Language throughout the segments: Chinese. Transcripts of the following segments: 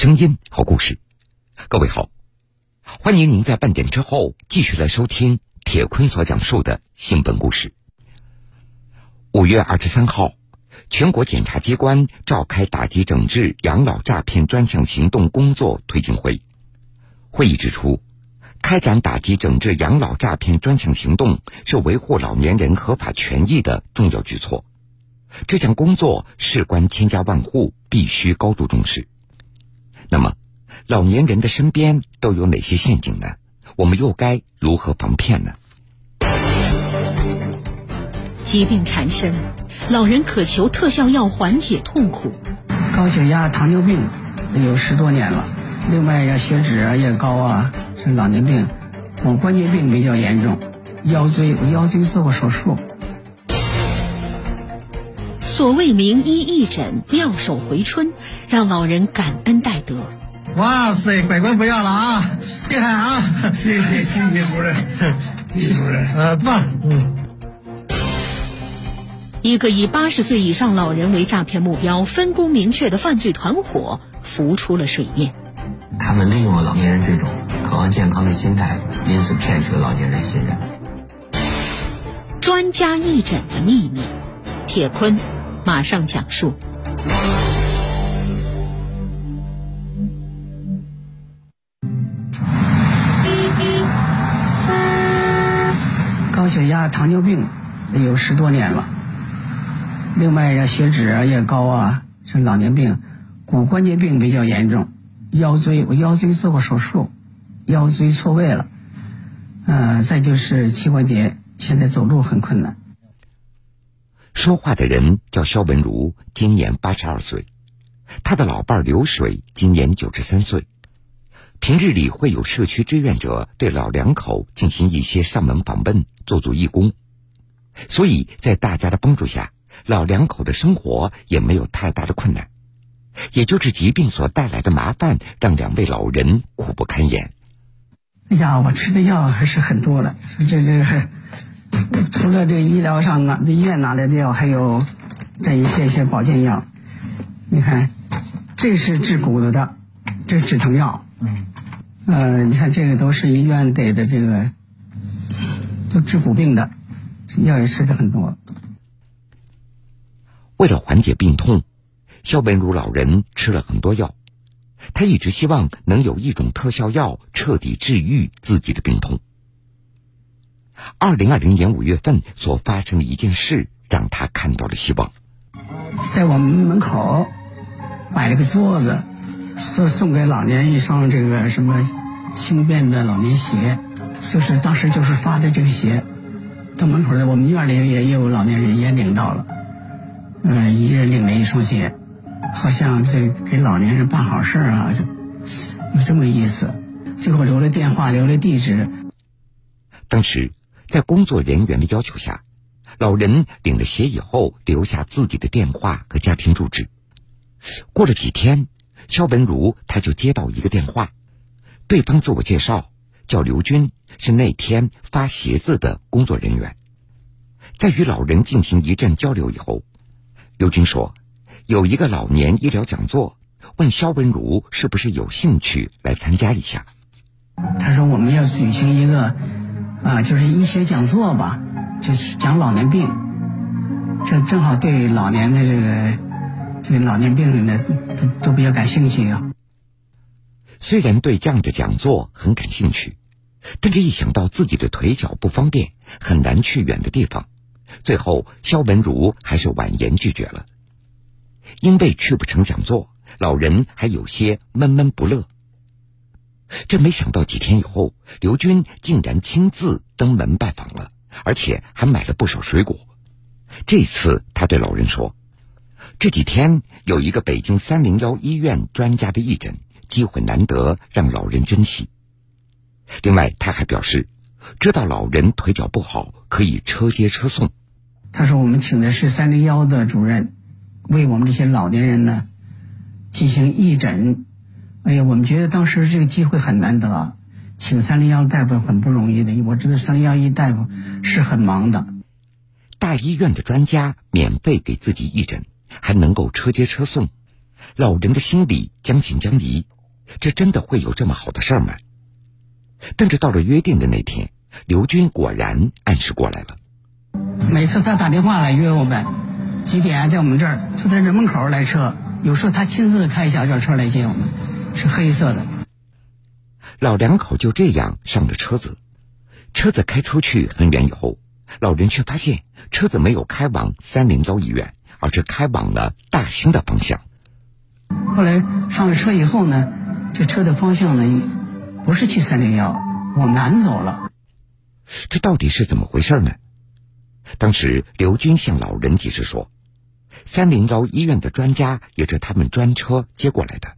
声音，好故事。各位好，欢迎您在半点之后继续来收听铁坤所讲述的新闻故事。五月二十三号，全国检察机关召开打击整治养老诈骗专项行动工作推进会。会议指出，开展打击整治养老诈骗专项行动是维护老年人合法权益的重要举措。这项工作事关千家万户，必须高度重视。那么，老年人的身边都有哪些陷阱呢？我们又该如何防骗呢？疾病缠身，老人渴求特效药缓解痛苦。高血压、糖尿病有十多年了，另外呀，血脂啊也高啊，是老年病。我关节病比较严重，腰椎我腰椎做过手术。所谓名医义诊，妙手回春，让老人感恩戴德。哇塞，拐棍不要了啊！厉害啊！谢谢谢谢主任，谢谢主任。呃，棒，嗯。一个以八十岁以上老人为诈骗目标、分工明确的犯罪团伙浮出了水面。他们利用了老年人这种渴望健康的心态，因此骗取了老年人信任。专家义诊的秘密，铁坤。马上讲述。高血压、糖尿病有十多年了，另外呀，血脂也高啊，是老年病。骨关节病比较严重，腰椎我腰椎做过手术，腰椎错位了。呃，再就是膝关节，现在走路很困难。说话的人叫肖文如，今年八十二岁，他的老伴刘水今年九十三岁。平日里会有社区志愿者对老两口进行一些上门访问，做做义工，所以在大家的帮助下，老两口的生活也没有太大的困难。也就是疾病所带来的麻烦，让两位老人苦不堪言。哎呀，我吃的药还是很多的，这这。除了这医疗上拿、这医院拿来的药，还有这一些一些保健药。你看，这是治骨头的，这是止疼药。嗯。呃，你看这个都是医院给的，这个都治骨病的药也吃的很多。为了缓解病痛，肖文如老人吃了很多药。他一直希望能有一种特效药彻底治愈自己的病痛。二零二零年五月份所发生的一件事，让他看到了希望。在我们门口摆了个桌子，说送给老年一双这个什么轻便的老年鞋，就是当时就是发的这个鞋。到门口的我们院里也也有老年人也领到了，嗯，一人领了一双鞋，好像这给老年人办好事啊，有这么意思。最后留了电话，留了地址。当时。在工作人员的要求下，老人领了鞋以后，留下自己的电话和家庭住址。过了几天，肖文如他就接到一个电话，对方自我介绍叫刘军，是那天发鞋子的工作人员。在与老人进行一阵交流以后，刘军说，有一个老年医疗讲座，问肖文如是不是有兴趣来参加一下。他说我们要举行一个。啊，就是医学讲座吧，就是讲老年病，这正好对老年的这个这个老年病人呢都都比较感兴趣啊。虽然对这样的讲座很感兴趣，但是一想到自己的腿脚不方便，很难去远的地方，最后肖文如还是婉言拒绝了。因为去不成讲座，老人还有些闷闷不乐。这没想到几天以后，刘军竟然亲自登门拜访了，而且还买了不少水果。这次他对老人说：“这几天有一个北京三零幺医院专家的义诊，机会难得，让老人珍惜。”另外，他还表示，知道老人腿脚不好，可以车接车送。他说：“我们请的是三零幺的主任，为我们这些老年人呢进行义诊。”哎呀，我们觉得当时这个机会很难得，请三零幺大夫很不容易的。我知道三零幺一大夫是很忙的。大医院的专家免费给自己义诊，还能够车接车送，老人的心里将信将疑，这真的会有这么好的事儿吗？但是到了约定的那天，刘军果然按时过来了。每次他打电话来约我们，几点在我们这儿，就在这门口来车。有时候他亲自开小轿车来接我们，是黑色的。老两口就这样上了车子，车子开出去很远以后，老人却发现车子没有开往三零幺医院，而是开往了大兴的方向。后来上了车以后呢，这车的方向呢，不是去三零幺，往南走了。这到底是怎么回事呢？当时刘军向老人解释说。三零幺医院的专家也是他们专车接过来的，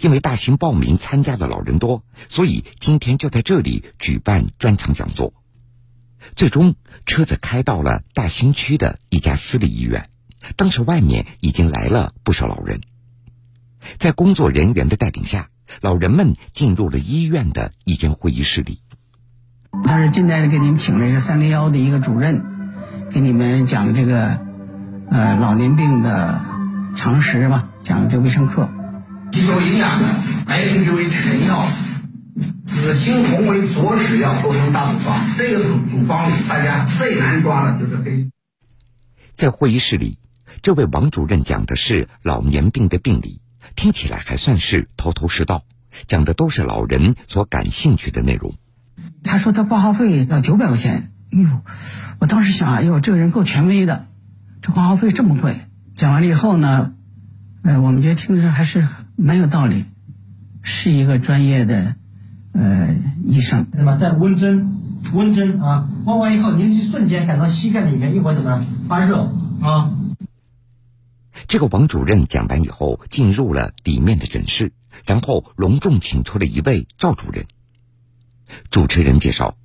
因为大兴报名参加的老人多，所以今天就在这里举办专场讲座。最终，车子开到了大兴区的一家私立医院，当时外面已经来了不少老人。在工作人员的带领下，老人们进入了医院的一间会议室里。他是今天给你们请了一个三零幺的一个主任，给你们讲这个。呃，老年病的常识吧，讲这个卫生课。吸收营养的，白灵芝为臣药，紫青红为佐使药，构成大组方。这个组组方里，大家最难抓的就是黑。在会议室里，这位王主任讲的是老年病的病理，听起来还算是头头是道，讲的都是老人所感兴趣的内容。他说他挂号费要九百块钱，哎呦，我当时想，哎呦，这个人够权威的。这挂号费这么贵，讲完了以后呢，哎，我们觉得听着还是蛮有道理，是一个专业的呃医生。那么在温针，温针啊，温完以后，您就瞬间感到膝盖里面一会儿怎么样发热啊？这个王主任讲完以后，进入了里面的诊室，然后隆重请出了一位赵主任。主持人介绍，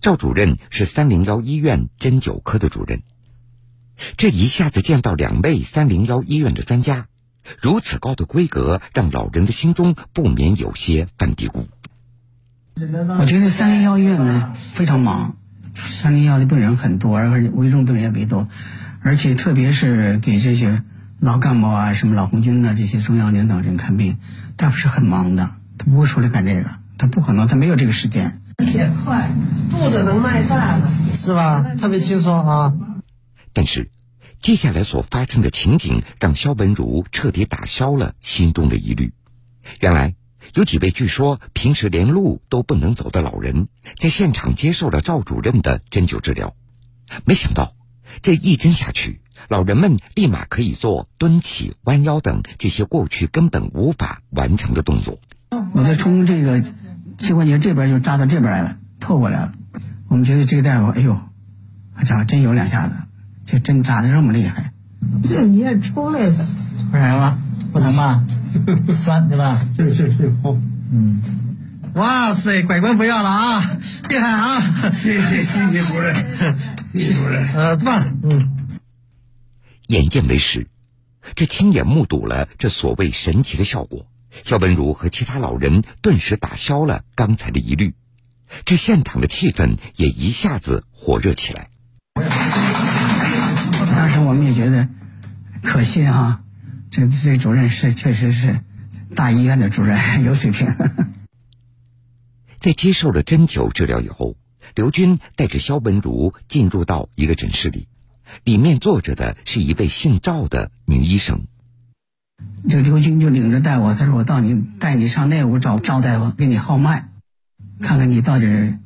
赵主任是三零幺医院针灸科的主任。这一下子见到两位三零幺医院的专家，如此高的规格，让老人的心中不免有些犯嘀咕。我觉得三零幺医院呢非常忙，三零幺的病人很多，而且危重病人也为多，而且特别是给这些老干部啊、什么老红军啊这些中央领导人看病，大夫是很忙的，他不会出来干这个，他不可能，他没有这个时间。且快，肚子能迈大了，是吧？特别轻松啊。但是，接下来所发生的情景让肖文如彻底打消了心中的疑虑。原来，有几位据说平时连路都不能走的老人，在现场接受了赵主任的针灸治疗。没想到，这一针下去，老人们立马可以做蹲起、弯腰等这些过去根本无法完成的动作。我在从这个膝关节这边就扎到这边来了，透过来了。我们觉得这个大夫，哎呦，好家伙，真有两下子。这针扎的这么厉害，这你也出来的，出来了，不疼吗？不酸对吧？是是是，好，嗯，哇塞，拐棍不要了啊，厉害啊！谢谢谢谢主任，谢谢主任，呃，棒，嗯。眼见为实，这亲眼目睹了这所谓神奇的效果，肖文如和其他老人顿时打消了刚才的疑虑，这现场的气氛也一下子火热起来。当时我们也觉得可信啊，这这主任是确实是大医院的主任，有水平。在接受了针灸治疗以后，刘军带着肖文如进入到一个诊室里，里面坐着的是一位姓赵的女医生。这刘军就领着带我，他说：“我到你带你上那屋找赵大夫，给你号脉，看看你到底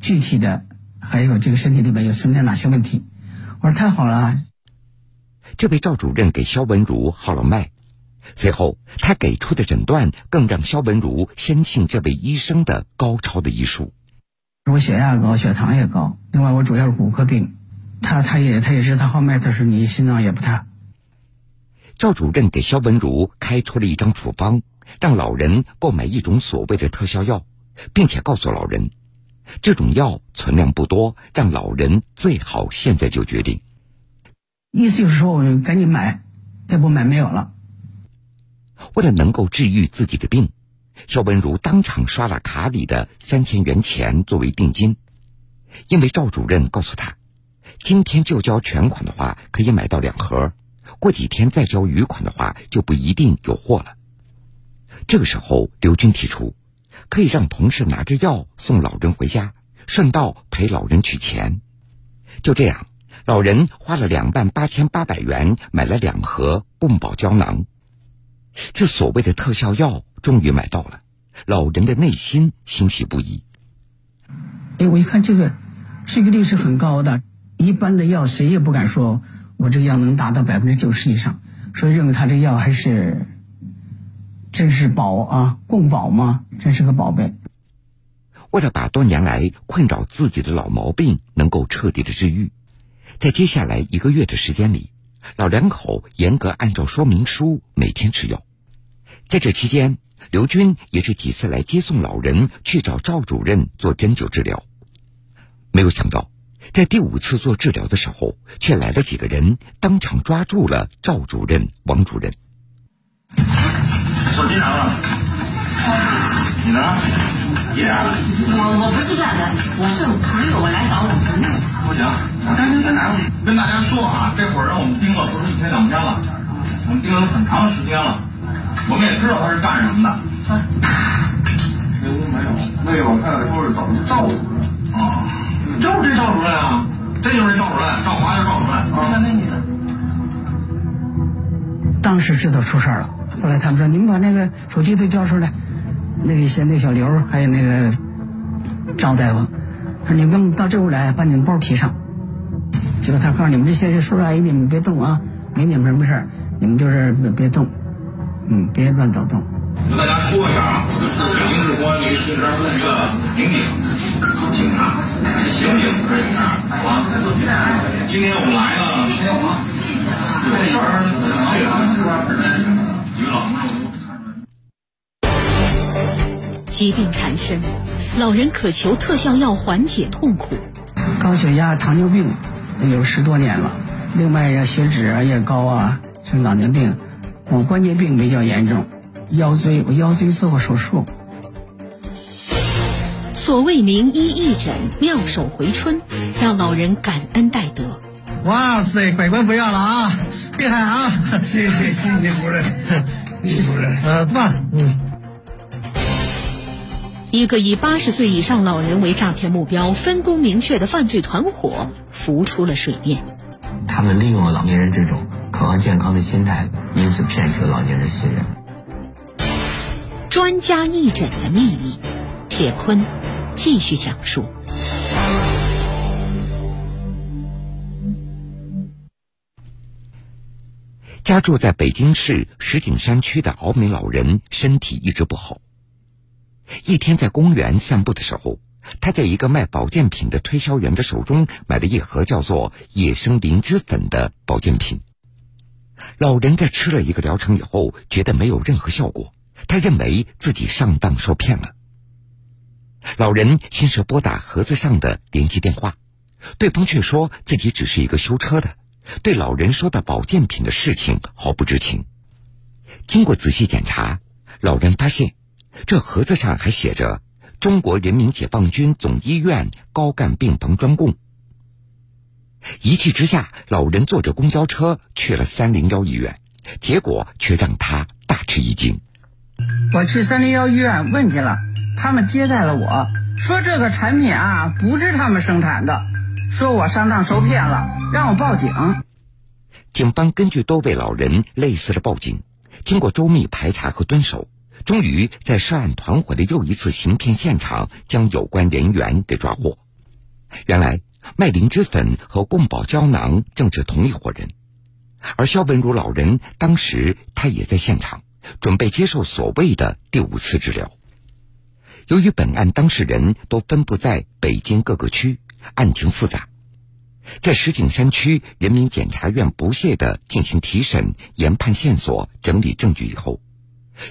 具体的还有这个身体里面有存在哪些问题。”我说：“太好了。”这位赵主任给肖文如号了脉，随后他给出的诊断更让肖文如深信这位医生的高超的医术。我血压高，血糖也高，另外我主要是骨科病，他他也他也是他号脉，他说你心脏也不太。赵主任给肖文如开出了一张处方，让老人购买一种所谓的特效药，并且告诉老人，这种药存量不多，让老人最好现在就决定。意思就是说，我们赶紧买，再不买没有了。为了能够治愈自己的病，肖文如当场刷了卡里的三千元钱作为定金，因为赵主任告诉他，今天就交全款的话可以买到两盒，过几天再交余款的话，就不一定有货了。这个时候，刘军提出，可以让同事拿着药送老人回家，顺道陪老人取钱。就这样，老人花了两万八千八百元买了两盒共保胶囊。这所谓的特效药终于买到了，老人的内心欣喜不已。哎，我一看这个，这个率是很高的，一般的药谁也不敢说我这个药能达到百分之九十以上，所以认为他这药还是真是宝啊，共宝吗，真是个宝贝。为了把多年来困扰自己的老毛病能够彻底的治愈，在接下来一个月的时间里，老两口严格按照说明书每天吃药。在这期间，刘军也是几次来接送老人去找赵主任做针灸治疗。没有想到，在第五次做治疗的时候，却来了几个人，当场抓住了赵主任、王主任。手机拿了，你呢？爷，我我不是这样的，我是朋友，我来找我朋友。不行，我赶紧跟大家跟大家说啊，这会儿让我们盯了不是一天两天了，我们盯了很长时间了。我们也知道他是干什么的。那屋没有，那老太太说是找赵主任。啊，就是这赵主任啊，这就是赵主任，赵华就是赵主任。那那女的，当时知道出事儿了，后来他们说你们把那个手机都交出来，那个些那小刘还有那个赵大夫，说你们到这屋来，把你们包提上。结果他告诉你们这些叔叔阿姨，你们别动啊，没你们什么事儿，你们就是别别动。嗯，别乱走动。跟大家说一下啊，我是北京市公安局新山分局的民警、警察、刑警这一片啊。今天我们来呢，有事儿，一个老疾病缠身，老人渴求特效药缓解痛苦。高血压、糖尿病有十多年了，另外呀，血脂啊也高啊，是老年病。骨关节病比较严重，腰椎我腰椎做过手术。所谓名医义诊，妙手回春，让老人感恩戴德。哇塞，拐棍不要了啊！厉害啊！谢谢谢谢主任，谢主任。呃，坐。嗯。一个以八十岁以上老人为诈骗目标、分工明确的犯罪团伙浮出了水面。他们利用了老年人这种。渴望健康的心态，因此骗取了老年人信任。专家义诊的秘密，铁坤继续讲述。家住在北京市石景山区的敖美老人身体一直不好。一天在公园散步的时候，他在一个卖保健品的推销员的手中买了一盒叫做“野生灵芝粉”的保健品。老人在吃了一个疗程以后，觉得没有任何效果，他认为自己上当受骗了。老人先是拨打盒子上的联系电话，对方却说自己只是一个修车的，对老人说的保健品的事情毫不知情。经过仔细检查，老人发现这盒子上还写着“中国人民解放军总医院高干病房专供”。一气之下，老人坐着公交车去了三零幺医院，结果却让他大吃一惊。我去三零幺医院问去了，他们接待了我，说这个产品啊不是他们生产的，说我上当受骗了，让我报警。警方根据多位老人类似的报警，经过周密排查和蹲守，终于在涉案团伙的又一次行骗现场将有关人员给抓获。原来。卖灵芝粉和贡宝胶囊正是同一伙人，而肖文如老人当时他也在现场，准备接受所谓的第五次治疗。由于本案当事人都分布在北京各个区，案情复杂，在石景山区人民检察院不懈地进行提审、研判线索、整理证据以后。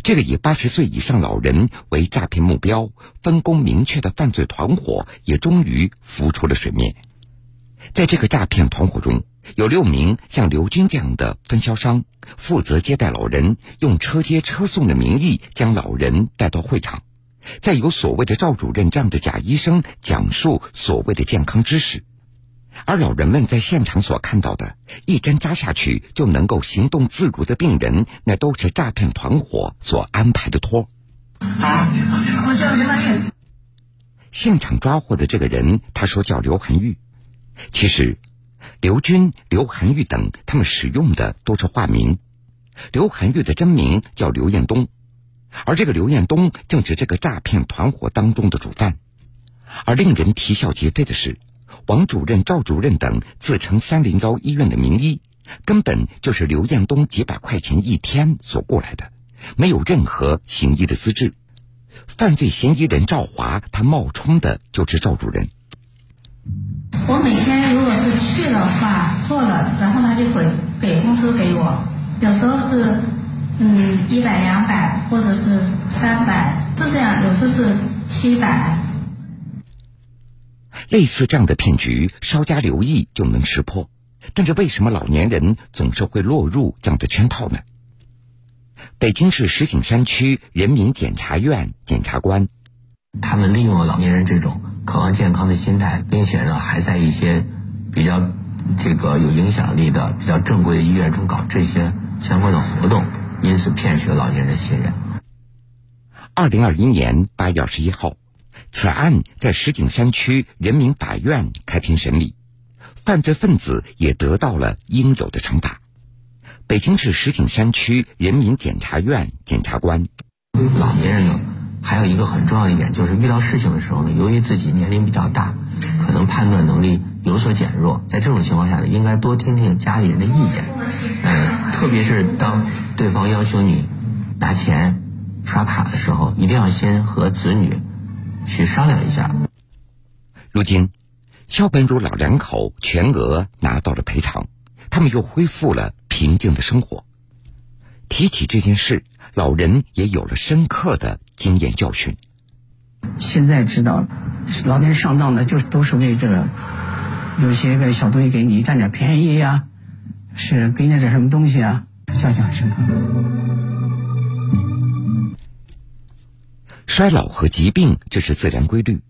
这个以八十岁以上老人为诈骗目标、分工明确的犯罪团伙也终于浮出了水面。在这个诈骗团伙中，有六名像刘军这样的分销商，负责接待老人，用车接车送的名义将老人带到会场，再由所谓的赵主任这样的假医生讲述所谓的健康知识。而老人们在现场所看到的，一针扎下去就能够行动自如的病人，那都是诈骗团伙所安排的托。现场抓获的这个人，他说叫刘涵玉。其实，刘军、刘涵玉等他们使用的都是化名。刘涵玉的真名叫刘彦东，而这个刘彦东正是这个诈骗团伙当中的主犯。而令人啼笑皆非的是，王主任、赵主任等自称三零幺医院的名医，根本就是刘彦东几百块钱一天所过来的，没有任何行医的资质。犯罪嫌疑人赵华，他冒充的就是赵主任。我每天如果是去了话，做了，然后他就会给工资给我，有时候是嗯一百两百，或者是三百，就这样，有时候是七百。类似这样的骗局，稍加留意就能识破。但是为什么老年人总是会落入这样的圈套呢？北京市石景山区人民检察院检察官，他们利用了老年人这种渴望健康的心态，并且呢，还在一些比较这个有影响力的、比较正规的医院中搞这些相关的活动，因此骗取了老年人信任。二零二一年八月二十一号，此案在石景山区人民法院开庭审理，犯罪分子也得到了应有的惩罚。北京市石景山区人民检察院检察官，老年人呢，还有一个很重要的一点，就是遇到事情的时候呢，由于自己年龄比较大，可能判断能力有所减弱，在这种情况下呢，应该多听听家里人的意见，嗯，特别是当对方要求你拿钱刷卡的时候，一定要先和子女去商量一下。如今，肖本儒老两口全额拿到了赔偿。他们又恢复了平静的生活。提起这件事，老人也有了深刻的经验教训。现在知道了，老年人上当的，就都是为这个，有些个小东西给你占点便宜呀，是给你点什么东西啊，教训深刻。衰老和疾病，这是自然规律。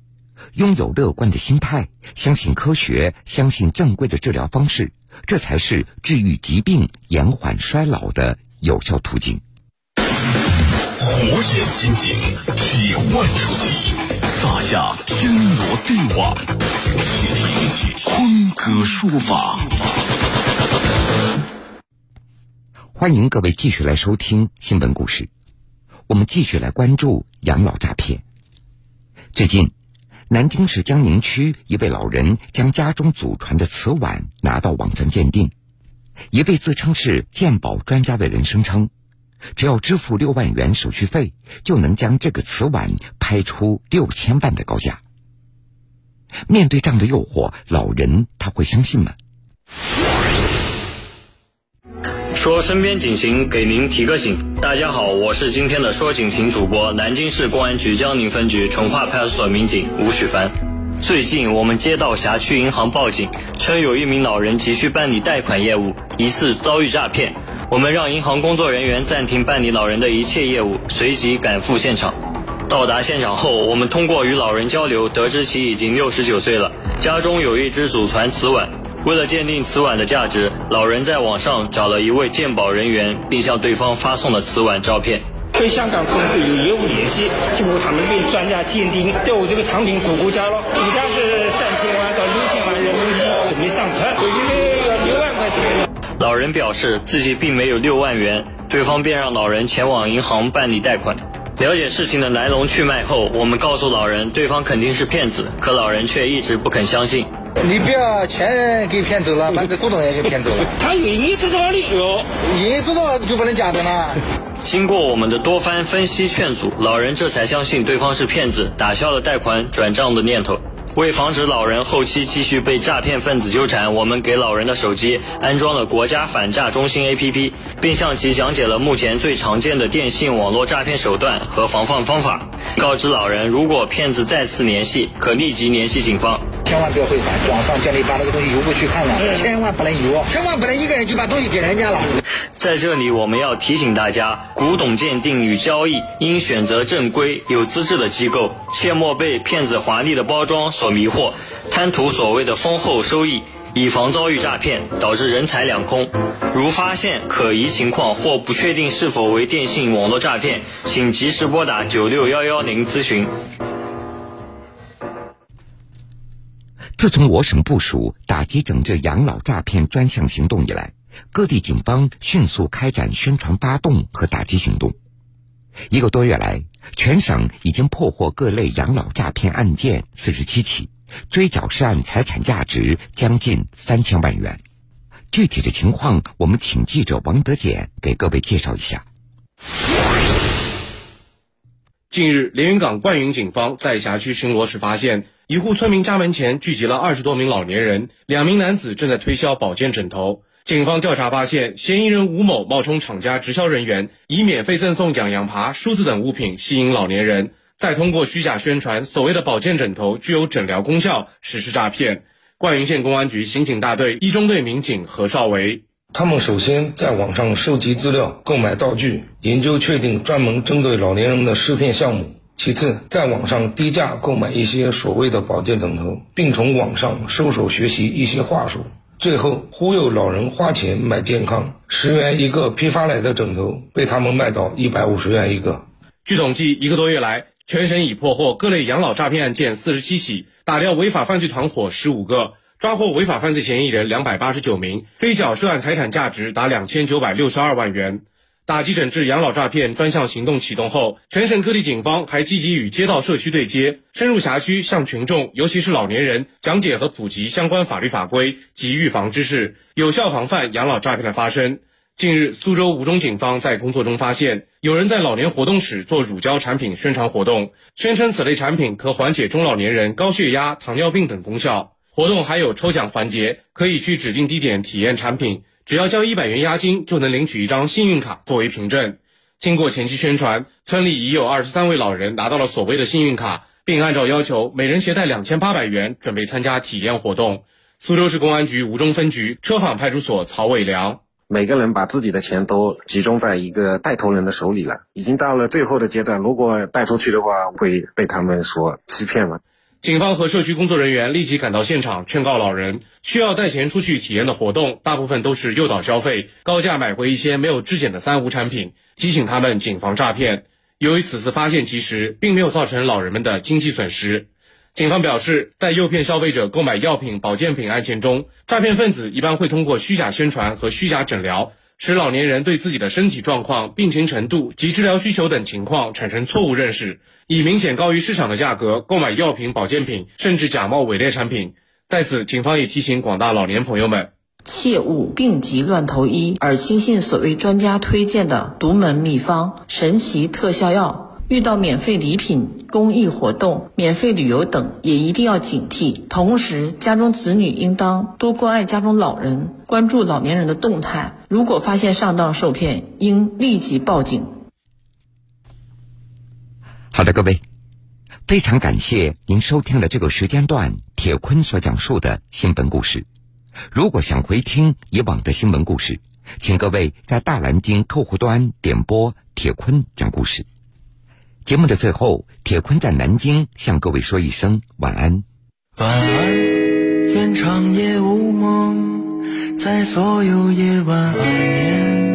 拥有乐观的心态，相信科学，相信正规的治疗方式。这才是治愈疾病、延缓衰老的有效途径。火眼金睛，铁腕出击，撒下天罗地网，听坤哥说法。欢迎各位继续来收听新闻故事，我们继续来关注养老诈骗。最近。南京市江宁区一位老人将家中祖传的瓷碗拿到网上鉴定，一位自称是鉴宝专家的人声称，只要支付六万元手续费，就能将这个瓷碗拍出六千万的高价。面对这样的诱惑，老人他会相信吗？说身边警情，给您提个醒。大家好，我是今天的说警情主播，南京市公安局江宁分局淳化派出所民警吴许凡。最近我们接到辖区银行报警，称有一名老人急需办理贷款业务，疑似遭遇诈骗。我们让银行工作人员暂停办理老人的一切业务，随即赶赴现场。到达现场后，我们通过与老人交流，得知其已经六十九岁了，家中有一只祖传瓷碗。为了鉴定瓷碗的价值，老人在网上找了一位鉴宝人员，并向对方发送了瓷碗照片。跟香港公司有业务联系，经过他们被专家鉴定，对我这个产品估估价了，估价是三千万到六千万人民币，准备上车，就因为要六万块钱。老人表示自己并没有六万元，对方便让老人前往银行办理贷款。了解事情的来龙去脉后，我们告诉老人，对方肯定是骗子，可老人却一直不肯相信。你不要钱给骗走了，把这古董也给骗走了。他有营业执照的哟，营业执照就不能假的吗？经过我们的多番分析劝阻，老人这才相信对方是骗子，打消了贷款转账的念头。为防止老人后期继续被诈骗分子纠缠，我们给老人的手机安装了国家反诈中心 APP，并向其讲解了目前最常见的电信网络诈骗手段和防范方法，告知老人如果骗子再次联系，可立即联系警方。千万不要汇款，网上叫你把那个东西邮过去看看，千万不能邮，千万不能一个人就把东西给人家了。在这里，我们要提醒大家，古董鉴定与交易应选择正规、有资质的机构，切莫被骗子华丽的包装所迷惑，贪图所谓的丰厚收益。以防遭遇诈骗，导致人财两空。如发现可疑情况或不确定是否为电信网络诈骗，请及时拨打九六幺幺零咨询。自从我省部署打击整治养老诈骗专项行动以来，各地警方迅速开展宣传发动和打击行动。一个多月来，全省已经破获各类养老诈骗案件四十七起，追缴涉案财产价值将近三千万元。具体的情况，我们请记者王德俭给各位介绍一下。近日，连云港灌云警方在辖区巡逻时发现，一户村民家门前聚集了二十多名老年人，两名男子正在推销保健枕头。警方调查发现，嫌疑人吴某冒充厂家直销人员，以免费赠送痒痒爬、梳子等物品吸引老年人，再通过虚假宣传所谓的保健枕头具有诊疗功效，实施诈骗。灌云县公安局刑警大队一中队民警何少维。他们首先在网上收集资料、购买道具、研究确定专门针对老年人的试骗项目；其次，在网上低价购买一些所谓的保健枕头，并从网上搜索学习一些话术；最后忽悠老人花钱买健康，十元一个批发来的枕头被他们卖到一百五十元一个。据统计，一个多月来，全省已破获各类养老诈骗案件四十七起，打掉违法犯罪团伙十五个。抓获违法犯罪嫌疑人两百八十九名，追缴涉案财产价值达两千九百六十二万元。打击整治养老诈骗专项行动启动后，全省各地警方还积极与街道社区对接，深入辖区向群众，尤其是老年人讲解和普及相关法律法规及预防知识，有效防范养老诈骗的发生。近日，苏州吴中警方在工作中发现，有人在老年活动室做乳胶产品宣传活动，宣称此类产品可缓解中老年人高血压、糖尿病等功效。活动还有抽奖环节，可以去指定地点体验产品，只要交一百元押金就能领取一张幸运卡作为凭证。经过前期宣传，村里已有二十三位老人拿到了所谓的幸运卡，并按照要求每人携带两千八百元，准备参加体验活动。苏州市公安局吴中分局车坊派出所曹伟良：每个人把自己的钱都集中在一个带头人的手里了，已经到了最后的阶段，如果带出去的话，会被他们所欺骗吗？警方和社区工作人员立即赶到现场，劝告老人，需要带钱出去体验的活动，大部分都是诱导消费，高价买回一些没有质检的三无产品，提醒他们谨防诈骗。由于此次发现及时，并没有造成老人们的经济损失。警方表示，在诱骗消费者购买药品、保健品案件中，诈骗分子一般会通过虚假宣传和虚假诊疗，使老年人对自己的身体状况、病情程度及治疗需求等情况产生错误认识。以明显高于市场的价格购买药品、保健品，甚至假冒伪劣产品。在此，警方也提醒广大老年朋友们，切勿病急乱投医，而轻信所谓专家推荐的独门秘方、神奇特效药。遇到免费礼品、公益活动、免费旅游等，也一定要警惕。同时，家中子女应当多关爱家中老人，关注老年人的动态。如果发现上当受骗，应立即报警。好的，各位，非常感谢您收听了这个时间段铁坤所讲述的新闻故事。如果想回听以往的新闻故事，请各位在大蓝鲸客户端点播铁坤讲故事。节目的最后，铁坤在南京向各位说一声晚安。晚安，愿长夜无梦，在所有夜晚安眠。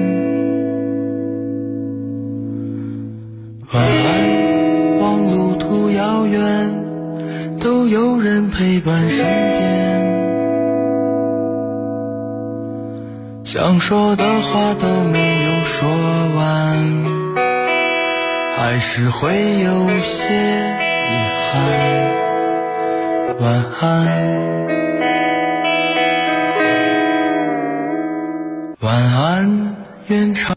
晚安。望路途遥远，都有人陪伴身边。想说的话都没有说完，还是会有些遗憾。晚安，晚安，愿长。